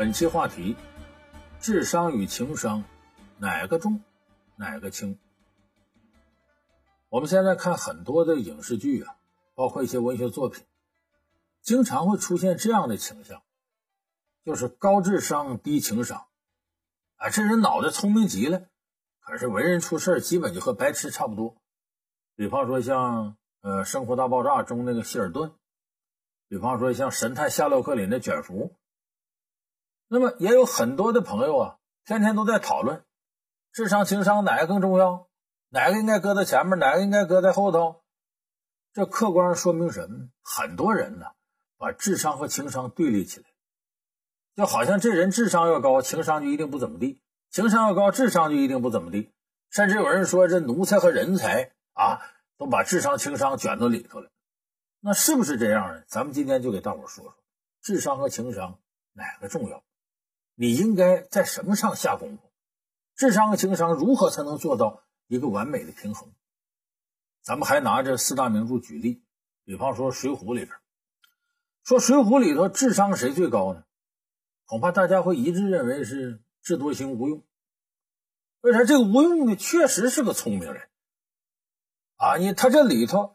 本期话题：智商与情商，哪个重，哪个轻？我们现在看很多的影视剧啊，包括一些文学作品，经常会出现这样的倾向，就是高智商低情商。啊，这人脑袋聪明极了，可是为人处事基本就和白痴差不多。比方说像呃《生活大爆炸》中那个希尔顿，比方说像《神探夏洛克》里的卷福。那么也有很多的朋友啊，天天都在讨论智商、情商哪个更重要，哪个应该搁在前面，哪个应该搁在后头。这客观上说明什么？很多人呢，把智商和情商对立起来，就好像这人智商要高，情商就一定不怎么地；情商要高，智商就一定不怎么地。甚至有人说，这奴才和人才啊，都把智商、情商卷到里头了。那是不是这样呢？咱们今天就给大伙说说，智商和情商哪个重要？你应该在什么上下功夫？智商和情商如何才能做到一个完美的平衡？咱们还拿这四大名著举例，比方说《水浒》里边，说《水浒》里头智商谁最高呢？恐怕大家会一致认为是智多星吴用。为啥？这个吴用呢，确实是个聪明人啊！你他这里头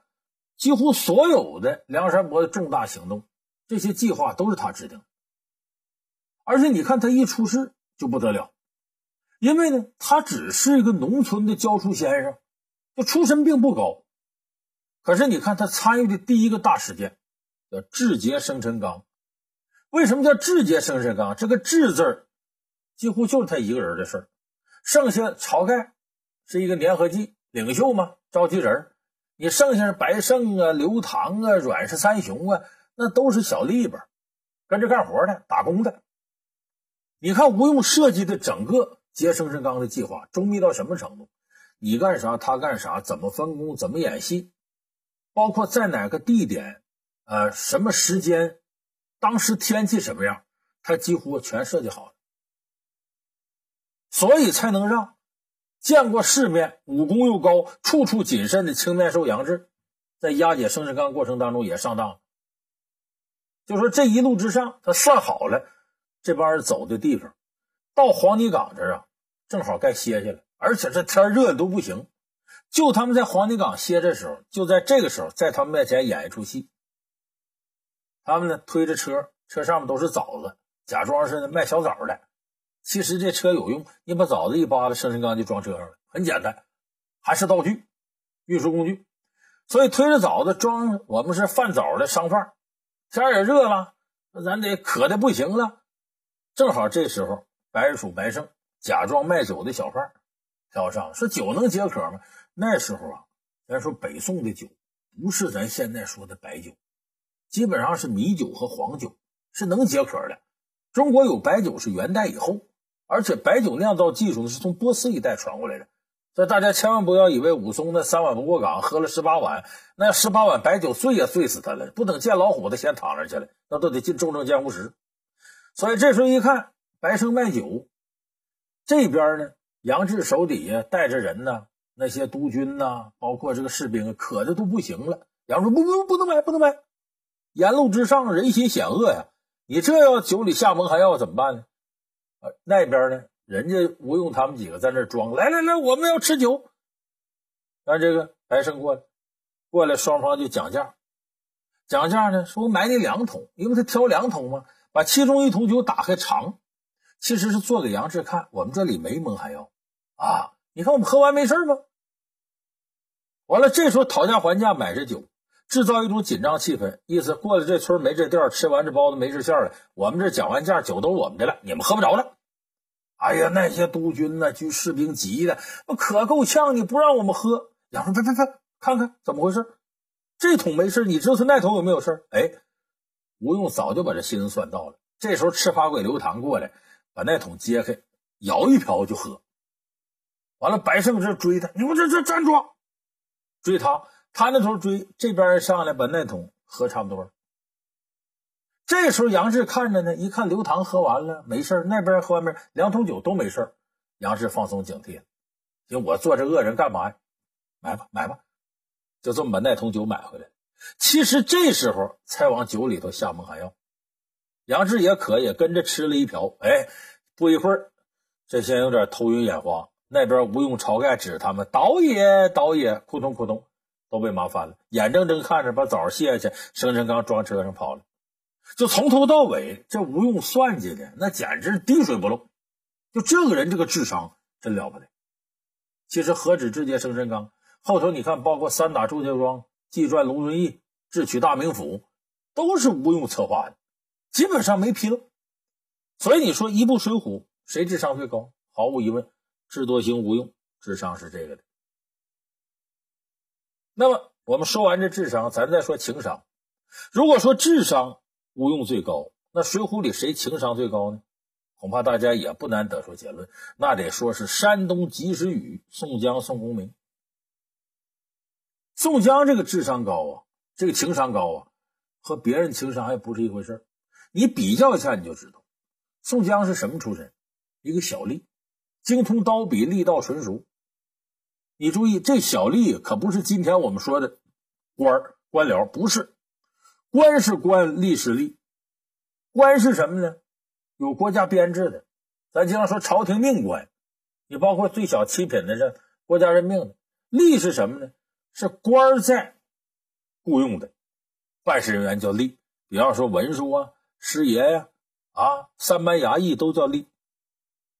几乎所有的梁山伯的重大行动，这些计划都是他制定的。而且你看他一出事就不得了，因为呢，他只是一个农村的教书先生，就出身并不高。可是你看他参与的第一个大事件，叫智劫生辰纲。为什么叫智劫生辰纲？这个“智”字几乎就是他一个人的事儿，剩下晁盖是一个粘合剂领袖嘛，召集人你剩下是白胜啊、刘唐啊、阮氏三雄啊，那都是小吏本，跟着干活的、打工的。你看吴用设计的整个劫生辰纲的计划周密到什么程度？你干啥，他干啥，怎么分工，怎么演戏，包括在哪个地点，呃，什么时间，当时天气什么样，他几乎全设计好了，所以才能让见过世面、武功又高、处处谨慎的青面兽杨志，在押解生辰纲过程当中也上当。就说这一路之上，他算好了。这帮人走的地方，到黄泥岗这儿啊，正好该歇下了，而且这天热的都不行。就他们在黄泥岗歇的时候，就在这个时候，在他们面前演一出戏。他们呢推着车，车上面都是枣子，假装是卖小枣的。其实这车有用，你把枣子一扒拉，生辰纲就装车上了，很简单，还是道具、运输工具。所以推着枣子装，我们是贩枣的商贩。天也热了，咱得渴的不行了。正好这时候，白日鼠白胜假装卖酒的小贩挑上，说酒能解渴吗？那时候啊，咱说北宋的酒不是咱现在说的白酒，基本上是米酒和黄酒，是能解渴的。中国有白酒是元代以后，而且白酒酿造技术呢是从波斯一带传过来的。所以大家千万不要以为武松那三碗不过岗，喝了十八碗，那十八碗白酒醉也醉死他了，不等见老虎，他先躺那去了，那都得进重症监护室。所以这时候一看，白胜卖酒，这边呢，杨志手底下带着人呢，那些督军呐，包括这个士兵，渴的都不行了。杨志说：“不不不能买，不能买！沿路之上人心险恶呀，你这要酒里下蒙汗药怎么办呢？”那边呢，人家吴用他们几个在那装，来来来，我们要吃酒。让这个白胜过来，过来双方就讲价，讲价呢，说我买你两桶，因为他挑两桶嘛。把其中一桶酒打开尝，其实是做给杨志看，我们这里没蒙汗药啊！你看我们喝完没事吗？完了，这时候讨价还价买这酒，制造一种紧张气氛，意思过了这村没这店，吃完这包子没这馅了。我们这讲完价，酒都是我们的了，你们喝不着了。哎呀，那些督军呢，军士兵急的可够呛，你不让我们喝。杨说：“别别别，看看怎么回事？这桶没事，你知道他那桶有没有事？哎。”吴用早就把这心思算到了。这时候，赤发鬼刘唐过来，把那桶揭开，舀一瓢就喝。完了，白胜这追他，你们这这站住！追他，他那头追，这边上来把那桶喝差不多了。这时候，杨志看着呢，一看刘唐喝完了没事那边喝完没两桶酒都没事杨志放松警惕了，行，我做这恶人干嘛呀？买吧，买吧，就这么把那桶酒买回来。其实这时候才往酒里头下蒙汗药，杨志也渴，也跟着吃了一瓢。哎，不一会儿，这先有点头晕眼花。那边吴用、晁盖指他们：“倒也，倒也！”扑通扑通，都被麻翻了。眼睁睁看着把枣卸下去，生辰纲装车上跑了。就从头到尾，这吴用算计的那简直滴水不漏。就这个人，这个智商真了不得。其实何止直接生辰纲，后头你看，包括三打祝家庄、祭传龙遵义、智取大名府，都是吴用策划的，基本上没纰漏。所以你说一部《水浒》，谁智商最高？毫无疑问，智多星吴用智商是这个的。那么我们说完这智商，咱再说情商。如果说智商吴用最高，那《水浒》里谁情商最高呢？恐怕大家也不难得出结论，那得说是山东及时雨宋江宋公明。宋江这个智商高啊，这个情商高啊，和别人情商还不是一回事你比较一下，你就知道，宋江是什么出身？一个小吏，精通刀笔，力道纯熟。你注意，这小吏可不是今天我们说的官儿官僚，不是官是官，吏是吏。官是什么呢？有国家编制的，咱经常说朝廷命官，你包括最小七品的这国家任命的。吏是什么呢？是官在雇佣的办事人员叫吏。比方说文书啊、师爷呀、啊三班衙役都叫吏。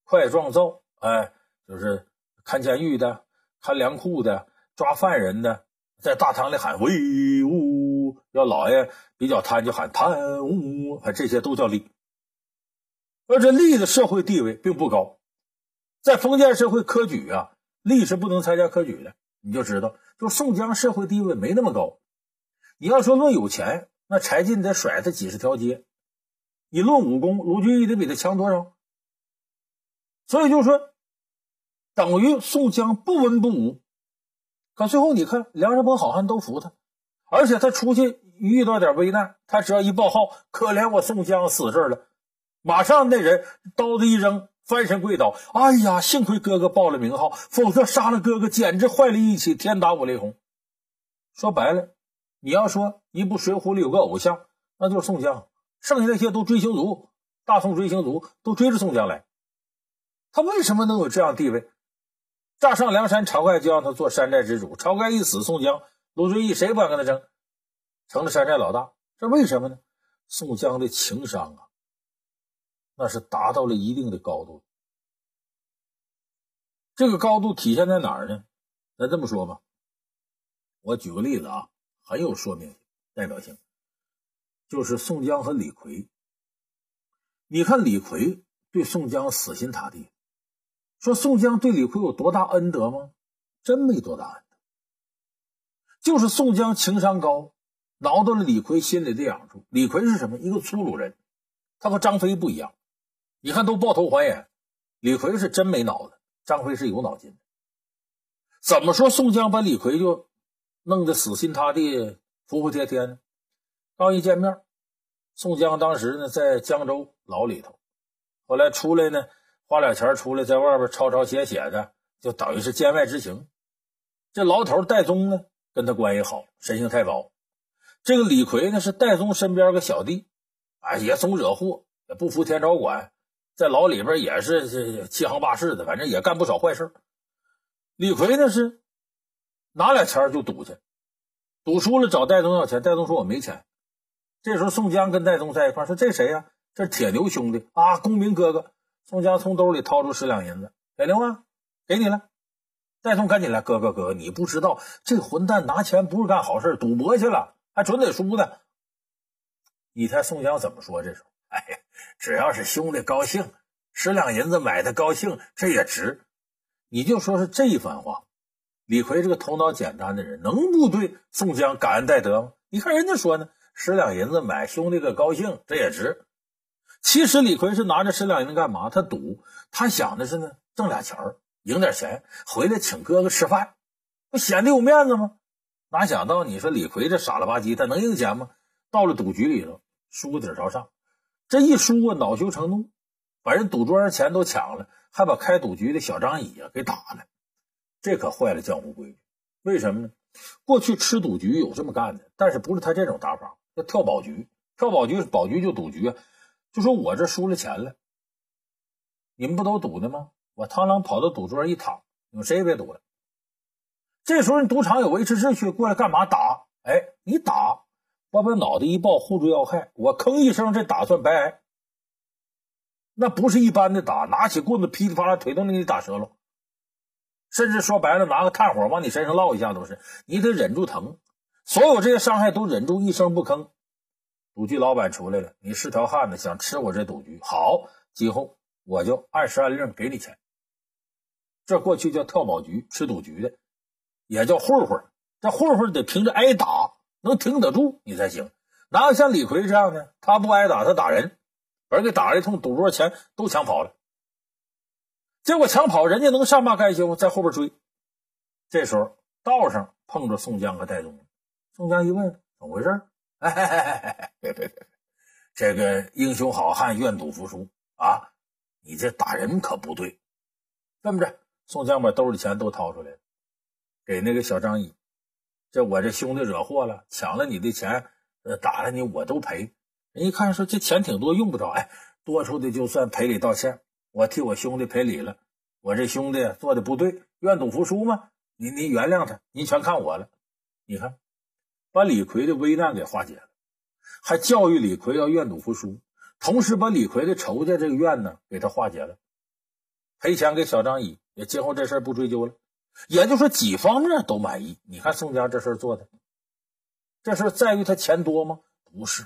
快状造，哎，就是看监狱的、看粮库的、抓犯人的，在大堂里喊威武，要老爷比较贪就喊贪污，哎，这些都叫吏。而这吏的社会地位并不高，在封建社会科举啊，吏是不能参加科举的。你就知道，就宋江社会地位没那么高。你要说论有钱，那柴进得甩他几十条街；你论武功，卢俊义得比他强多少？所以就说，等于宋江不文不武。可最后你看，梁山泊好汉都服他，而且他出去遇到点危难，他只要一报号，可怜我宋江死这儿了。马上那人刀子一扔，翻身跪倒。哎呀，幸亏哥哥报了名号，否则杀了哥哥简直坏了义气，天打五雷轰。说白了，你要说一部《水浒》里有个偶像，那就是宋江，剩下那些都追星族，大宋追星族都追着宋江来。他为什么能有这样地位？乍上梁山，晁盖就让他做山寨之主。晁盖一死，宋江、卢俊义谁不敢跟他争，成了山寨老大。这为什么呢？宋江的情商啊！那是达到了一定的高度，这个高度体现在哪儿呢？咱这么说吧，我举个例子啊，很有说明代表性，就是宋江和李逵。你看李逵对宋江死心塌地，说宋江对李逵有多大恩德吗？真没多大恩德，就是宋江情商高，挠到了李逵心里的痒处。李逵是什么？一个粗鲁人，他和张飞不一样。你看，都抱头还眼。李逵是真没脑子，张飞是有脑筋的。怎么说宋江把李逵就弄得死心塌地、服服帖帖呢？刚一见面，宋江当时呢在江州牢里头，后来出来呢花俩钱出来，在外边抄抄写写的，就等于是监外执行。这牢头戴宗呢跟他关系好，神性太保。这个李逵呢是戴宗身边个小弟，啊也总惹祸，也不服天朝管。在牢里边也是这欺行霸市的，反正也干不少坏事。李逵呢是拿俩钱就赌去，赌输了找戴宗要钱，戴宗说我没钱。这时候宋江跟戴宗在一块说这谁呀？这是铁牛兄弟啊，公明哥哥。宋江从兜里掏出十两银子，铁牛啊，给你了。戴宗赶紧来，哥哥哥哥，你不知道这混蛋拿钱不是干好事，赌博去了，还准得输呢。你猜宋江怎么说？这时候，哎。只要是兄弟高兴，十两银子买他高兴，这也值。你就说是这一番话，李逵这个头脑简单的人，能不对宋江感恩戴德吗？你看人家说呢，十两银子买兄弟个高兴，这也值。其实李逵是拿着十两银子干嘛？他赌，他想的是呢，挣俩钱儿，赢点钱回来请哥哥吃饭，不显得有面子吗？哪想到你说李逵这傻了吧唧，他能赢钱吗？到了赌局里头，输个底朝上。这一输啊，恼羞成怒，把人赌桌上钱都抢了，还把开赌局的小张乙啊给打了。这可坏了江湖规矩。为什么呢？过去吃赌局有这么干的，但是不是他这种打法，叫跳宝局。跳宝局，宝局就赌局啊。就说我这输了钱了，你们不都赌的吗？我螳螂跑到赌桌上一躺，你们谁也别赌了。这时候你赌场有维持秩序，过来干嘛？打！哎，你打，我把脑袋一抱，护住要害，我吭一声，这打算白挨。那不是一般的打，拿起棍子噼里啪啦腿都能给你打折了。甚至说白了，拿个炭火往你身上烙一下都是，你得忍住疼。所有这些伤害都忍住一声不吭。赌局老板出来了，你是条汉子，想吃我这赌局，好，今后我就按时按令给你钱。这过去叫跳宝局，吃赌局的，也叫混混。这混混得凭着挨打能挺得住你才行。哪有像李逵这样的？他不挨打，他打人，把人给打了一通，赌桌钱都抢跑了。结果抢跑，人家能善罢甘休，在后边追。这时候道上碰着宋江和戴宗，宋江一问怎么回事？哎，别别别，这个英雄好汉愿赌服输啊！你这打人可不对。这么着，宋江把兜里钱都掏出来了，给那个小张乙。这我这兄弟惹祸了，抢了你的钱，呃，打了你我都赔。人一看说这钱挺多，用不着。哎，多出的就算赔礼道歉，我替我兄弟赔礼了。我这兄弟做的不对，愿赌服输吗？你你原谅他，你全看我了。你看。把李逵的危难给化解了，还教育李逵要愿赌服输，同时把李逵的仇家这个怨呢给他化解了，赔钱给小张乙，也今后这事不追究了。也就是说，几方面都满意。你看宋江这事做的，这事在于他钱多吗？不是。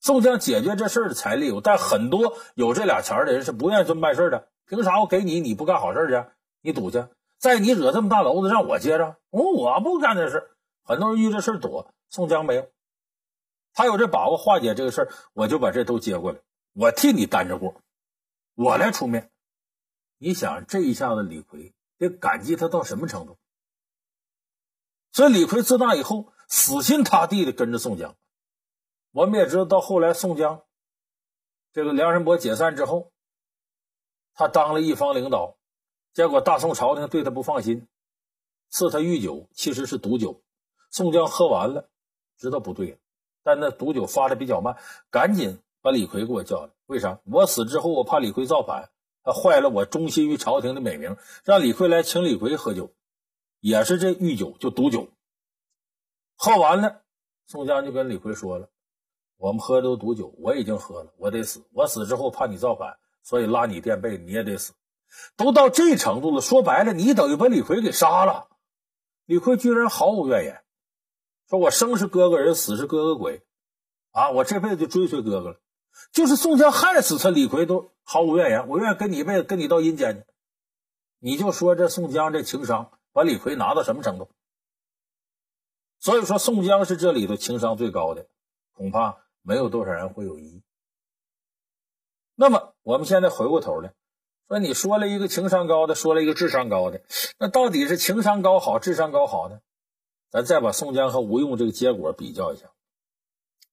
宋江解决这事的财力有，但很多有这俩钱的人是不愿意这么办事的。凭啥我给你，你不干好事去？你赌去？在你惹这么大娄子，让我接着？我我不干这事。很多人遇这事躲，宋江没有，他有这把握化解这个事儿，我就把这都接过来，我替你担着过，我来出面。你想这一下子，李逵得感激他到什么程度？所以李逵自那以后死心塌地的跟着宋江。我们也知道，到后来宋江这个梁山伯解散之后，他当了一方领导，结果大宋朝廷对他不放心，赐他御酒，其实是毒酒。宋江喝完了，知道不对了，但那毒酒发的比较慢，赶紧把李逵给我叫来。为啥？我死之后，我怕李逵造反，他坏了我忠心于朝廷的美名，让李逵来请李逵喝酒，也是这御酒，就毒酒。喝完了，宋江就跟李逵说了：“我们喝的都毒酒，我已经喝了，我得死。我死之后怕你造反，所以拉你垫背，你也得死。都到这程度了，说白了，你等于把李逵给杀了。李逵居然毫无怨言。”说我生是哥哥人，死是哥哥鬼，啊！我这辈子就追随哥哥了。就是宋江害死他，李逵都毫无怨言。我愿意跟你一辈子，跟你到阴间去。你就说这宋江这情商，把李逵拿到什么程度？所以说宋江是这里头情商最高的，恐怕没有多少人会有异议。那么我们现在回过头来说，你说了一个情商高的，说了一个智商高的，那到底是情商高好，智商高好呢？咱再把宋江和吴用这个结果比较一下，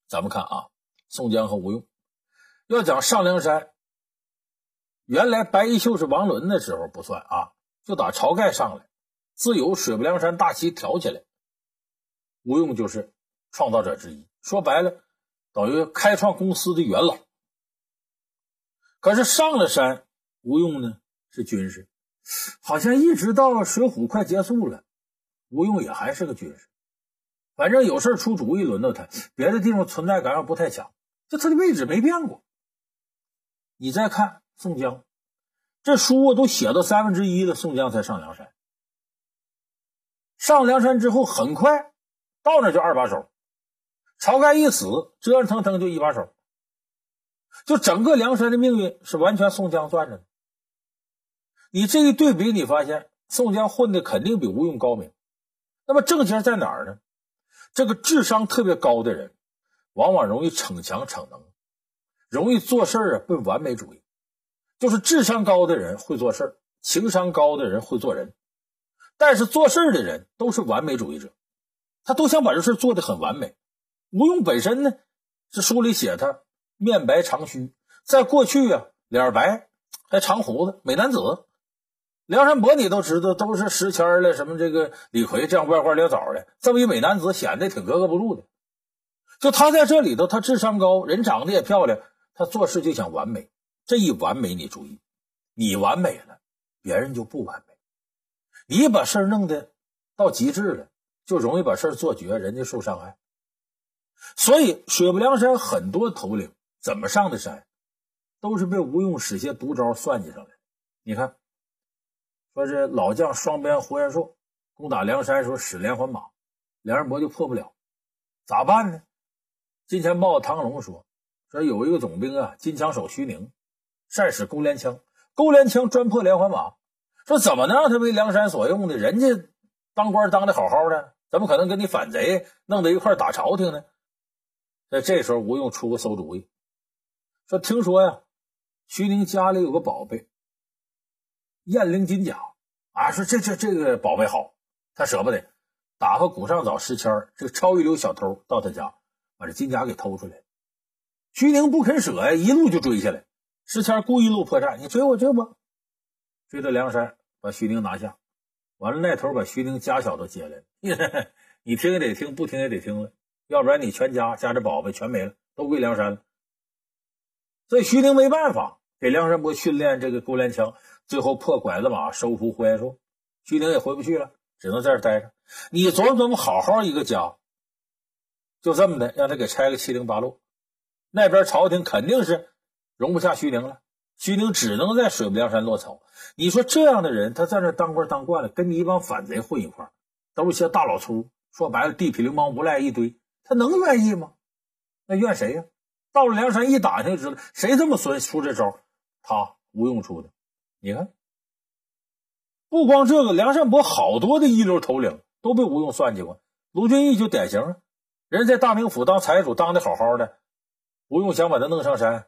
咱们看啊，宋江和吴用要讲上梁山，原来白衣秀是王伦的时候不算啊，就打晁盖上来，自有水泊梁山大旗挑起来，吴用就是创造者之一，说白了等于开创公司的元老。可是上了山，吴用呢是军师，好像一直到水浒快结束了。吴用也还是个军师，反正有事出主意轮到他，别的地方存在感又不太强，就他的位置没变过。你再看宋江，这书啊都写到三分之一了，宋江才上梁山。上梁山之后，很快到那就二把手，晁盖一死，折折腾腾就一把手，就整个梁山的命运是完全宋江攥着的。你这一对比，你发现宋江混的肯定比吴用高明。那么症结在哪儿呢？这个智商特别高的人，往往容易逞强逞能，容易做事啊奔完美主义。就是智商高的人会做事情商高的人会做人。但是做事的人都是完美主义者，他都想把这事做得很完美。吴用本身呢，是书里写他面白长须，在过去啊脸白还长胡子，美男子。梁山伯你都知道，都是石谦了，什么这个李逵这样歪瓜裂枣的，这么一美男子，显得挺格格不入的。就他在这里头，他智商高，人长得也漂亮，他做事就想完美。这一完美，你注意，你完美了，别人就不完美。你把事儿弄得到极致了，就容易把事儿做绝，人家受伤害。所以水泊梁山很多头领怎么上的山，都是被吴用使些毒招算计上来。你看，说这老将双鞭胡延寿攻打梁山时候使连环马，梁山伯就破不了，咋办呢？金钱豹唐龙说：“说有一个总兵啊，金枪手徐宁，善使钩镰枪，钩镰枪专破连环马。说怎么能让他为梁山所用呢？人家当官当的好好的，怎么可能跟你反贼弄到一块打朝廷呢？”在这时候，吴用出个馊主意，说：“听说呀，徐宁家里有个宝贝，燕翎金甲啊，说这这这个宝贝好，他舍不得打发古上早石谦这个超一流小偷到他家，把这金甲给偷出来。徐宁不肯舍呀，一路就追下来。石谦故意露破绽，你追我追我，追到梁山，把徐宁拿下。完了，那头把徐宁家小都接来了，你听也得听，不听也得听了。”要不然你全家家这宝贝全没了，都归梁山了。所以徐宁没办法，给梁山伯训练这个钩镰枪，最后破拐子马，收服胡延寿。徐宁也回不去了，只能在这待着。你琢磨琢磨，好好一个家，就这么的让他给拆个七零八落，那边朝廷肯定是容不下徐宁了。徐宁只能在水泊梁山落草。你说这样的人，他在那当官当惯了，跟你一帮反贼混一块都是些大老粗，说白了，地痞流氓无赖一堆。他能愿意吗？那怨谁呀？到了梁山一打听就知道，谁这么损出这招？他吴用出的。你看，不光这个，梁山伯好多的一流头领都被吴用算计过。卢俊义就典型啊，人在大名府当财主，当的好好的，吴用想把他弄上山，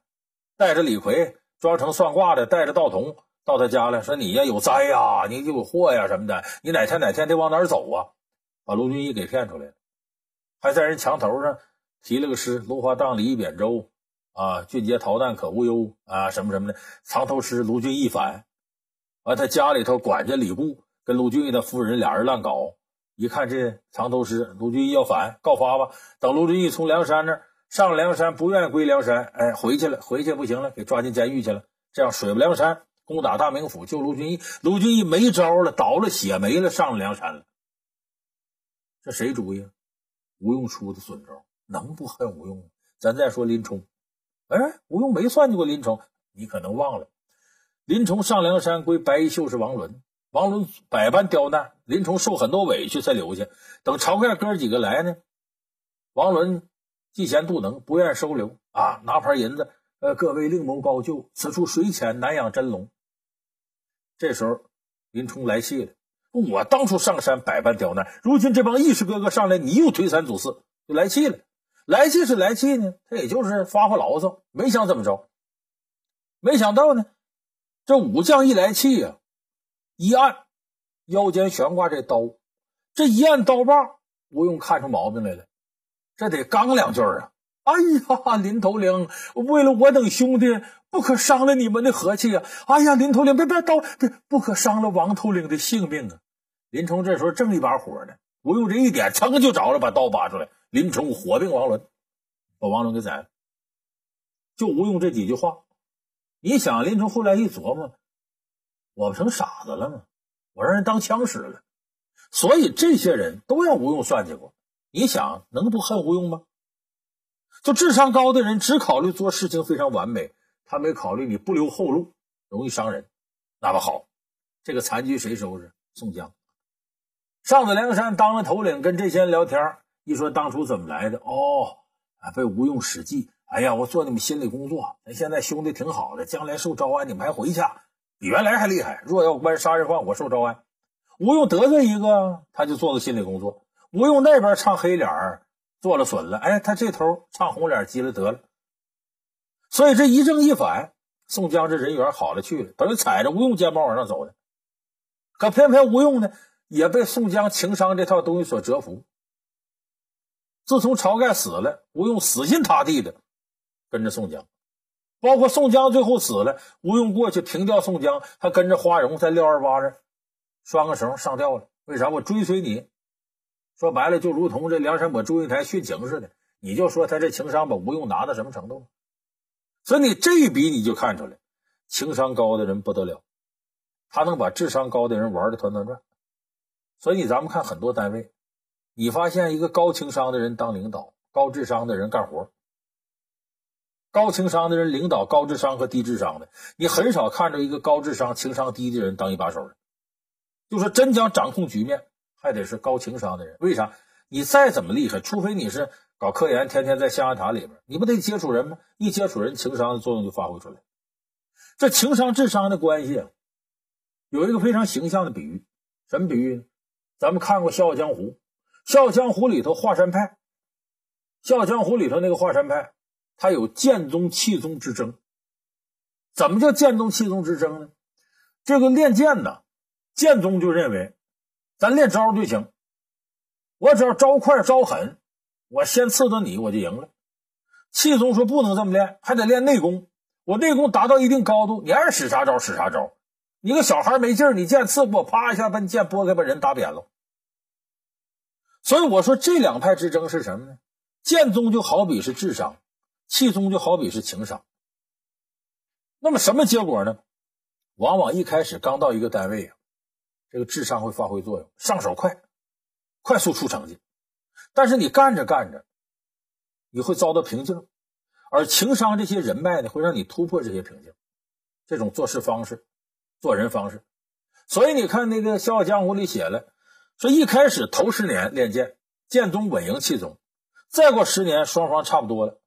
带着李逵装成算卦的，带着道童到他家来说：“你呀有灾呀，你有祸呀什么的，你哪天哪天得往哪儿走啊？”把卢俊义给骗出来了。还在人墙头上题了个诗：“芦花荡里一扁舟，啊，俊杰逃难可无忧啊，什么什么的。”藏头诗，卢俊义反。完，他家里头管家李固跟卢俊义的夫人俩人乱搞。一看这藏头诗，卢俊义要反，告发吧。等卢俊义从梁山那上梁山，不愿意归梁山，哎，回去了，回去不行了，给抓进监狱去了。这样水泊梁山，攻打大名府，救卢俊义。卢俊义没招了，倒了血没了，上了梁山了。这谁主意？吴用出的损招，能不恨吴用吗？咱再说林冲，哎，吴用没算计过林冲，你可能忘了。林冲上梁山归白衣秀士王伦，王伦百般刁难，林冲受很多委屈才留下。等晁盖哥几个来呢，王伦嫉贤妒能，不愿收留啊，拿盘银子，呃，各位另谋高就，此处水浅，难养真龙。这时候林冲来气了。我当初上山百般刁难，如今这帮义士哥哥上来，你又推三阻四，就来气了。来气是来气呢，他也就是发发牢骚，没想怎么着。没想到呢，这武将一来气呀，一按腰间悬挂这刀，这一按刀把，吴用看出毛病来了，这得刚两句啊。哎呀，林头领，为了我等兄弟，不可伤了你们的和气呀！哎呀，林头领，别别刀，别不可伤了王头领的性命啊！林冲这时候正一把火呢，吴用这一点，噌就着了，把刀拔出来。林冲火并王伦，把王伦给宰了。就吴用这几句话，你想，林冲后来一琢磨，我不成傻子了吗？我让人当枪使了，所以这些人都让吴用算计过。你想，能不恨吴用吗？就智商高的人只考虑做事情非常完美，他没考虑你不留后路，容易伤人。那么好，这个残局谁收拾？宋江上了梁山当了头领，跟这些人聊天，一说当初怎么来的，哦，啊，被吴用使计。哎呀，我做你们心理工作，咱现在兄弟挺好的，将来受招安，你们还回去，比原来还厉害。若要关杀人犯，我受招安。吴用得罪一个，他就做个心理工作。吴用那边唱黑脸。做了损了，哎，他这头唱红脸急了得了，所以这一正一反，宋江这人缘好了去了，等于踩着吴用肩膀往上走的。可偏偏吴用呢，也被宋江情商这套东西所折服。自从晁盖死了，吴用死心塌地的跟着宋江，包括宋江最后死了，吴用过去平吊宋江，还跟着花荣在廖二八这拴个绳上吊了。为啥？我追随你。说白了，就如同这梁山伯祝英台殉情似的，你就说他这情商把吴用拿到什么程度？所以你这一比你就看出来，情商高的人不得了，他能把智商高的人玩的团团转。所以咱们看很多单位，你发现一个高情商的人当领导，高智商的人干活。高情商的人领导高智商和低智商的，你很少看着一个高智商、情商低的人当一把手的。就说真将掌控局面，还得是高情商的人。为啥？你再怎么厉害，除非你是搞科研，天天在象牙塔里边，你不得接触人吗？一接触人，情商的作用就发挥出来。这情商智商的关系啊，有一个非常形象的比喻。什么比喻呢？咱们看过《笑傲江湖》，《笑傲江湖》里头华山派，《笑傲江湖》里头那个华山派。他有剑宗气宗之争，怎么叫剑宗气宗之争呢？这个练剑的剑宗就认为，咱练招就行，我只要招快招狠，我先刺到你，我就赢了。气宗说不能这么练，还得练内功。我内功达到一定高度，你爱使啥招使啥招。你个小孩没劲儿，你剑刺我，啪一下把你剑拨开，把人打扁了。所以我说这两派之争是什么呢？剑宗就好比是智商。气宗就好比是情商，那么什么结果呢？往往一开始刚到一个单位啊，这个智商会发挥作用，上手快，快速出成绩。但是你干着干着，你会遭到瓶颈，而情商这些人脉呢，会让你突破这些瓶颈。这种做事方式、做人方式，所以你看那个《笑傲江湖》里写了，说一开始头十年练剑，剑宗稳赢气宗，再过十年，双方差不多了。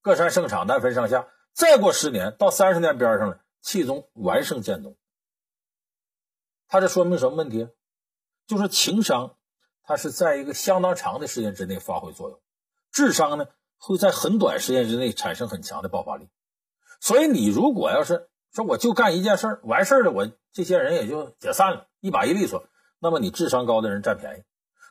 各擅胜场，难分上下。再过十年，到三十年边上了，气宗完胜剑宗。他这说明什么问题？就是情商，它是在一个相当长的时间之内发挥作用；智商呢，会在很短时间之内产生很强的爆发力。所以，你如果要是说我就干一件事完事了，我这些人也就解散了，一把一利索，那么你智商高的人占便宜。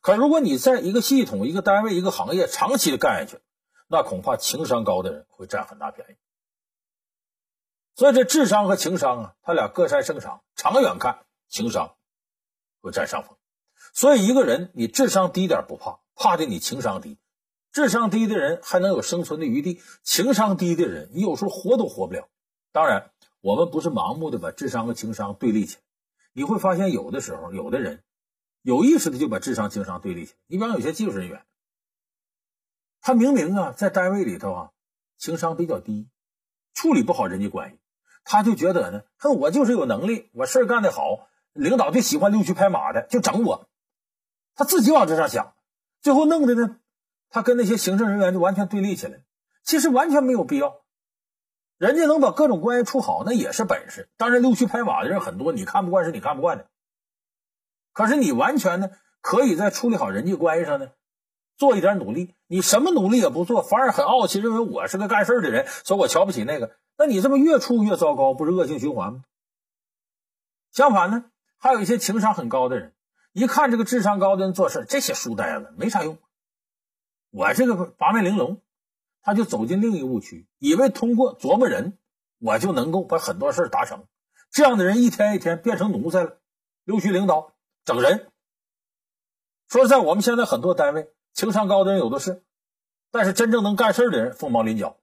可如果你在一个系统、一个单位、一个行业长期的干下去，那恐怕情商高的人会占很大便宜，所以这智商和情商啊，他俩各擅胜场。长远看，情商会占上风。所以一个人你智商低点不怕，怕的你情商低。智商低的人还能有生存的余地，情商低的人你有时候活都活不了。当然，我们不是盲目的把智商和情商对立起来。你会发现，有的时候有的人有意识的就把智商、情商对立起来。你比方有些技术人员。他明明啊，在单位里头啊，情商比较低，处理不好人际关系，他就觉得呢，哼，我就是有能力，我事儿干得好，领导就喜欢溜须拍马的，就整我。他自己往这上想，最后弄的呢，他跟那些行政人员就完全对立起来。其实完全没有必要，人家能把各种关系处好，那也是本事。当然，溜须拍马的人很多，你看不惯是你看不惯的。可是你完全呢，可以在处理好人际关系上呢。做一点努力，你什么努力也不做，反而很傲气，认为我是个干事的人，说我瞧不起那个，那你这么越处越糟糕，不是恶性循环吗？相反呢，还有一些情商很高的人，一看这个智商高的人做事，这些书呆子没啥用，我这个八面玲珑，他就走进另一误区，以为通过琢磨人，我就能够把很多事达成。这样的人一天一天变成奴才了，溜须领导，整人。说实在，我们现在很多单位。情商高的人有的是，但是真正能干事的人凤毛麟角。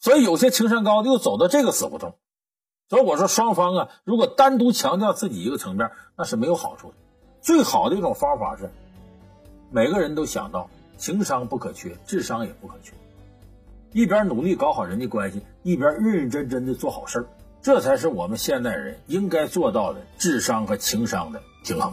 所以有些情商高的又走到这个死胡同。所以我说，双方啊，如果单独强调自己一个层面，那是没有好处的。最好的一种方法是，每个人都想到情商不可缺，智商也不可缺，一边努力搞好人际关系，一边认认真真的做好事儿，这才是我们现代人应该做到的智商和情商的平衡。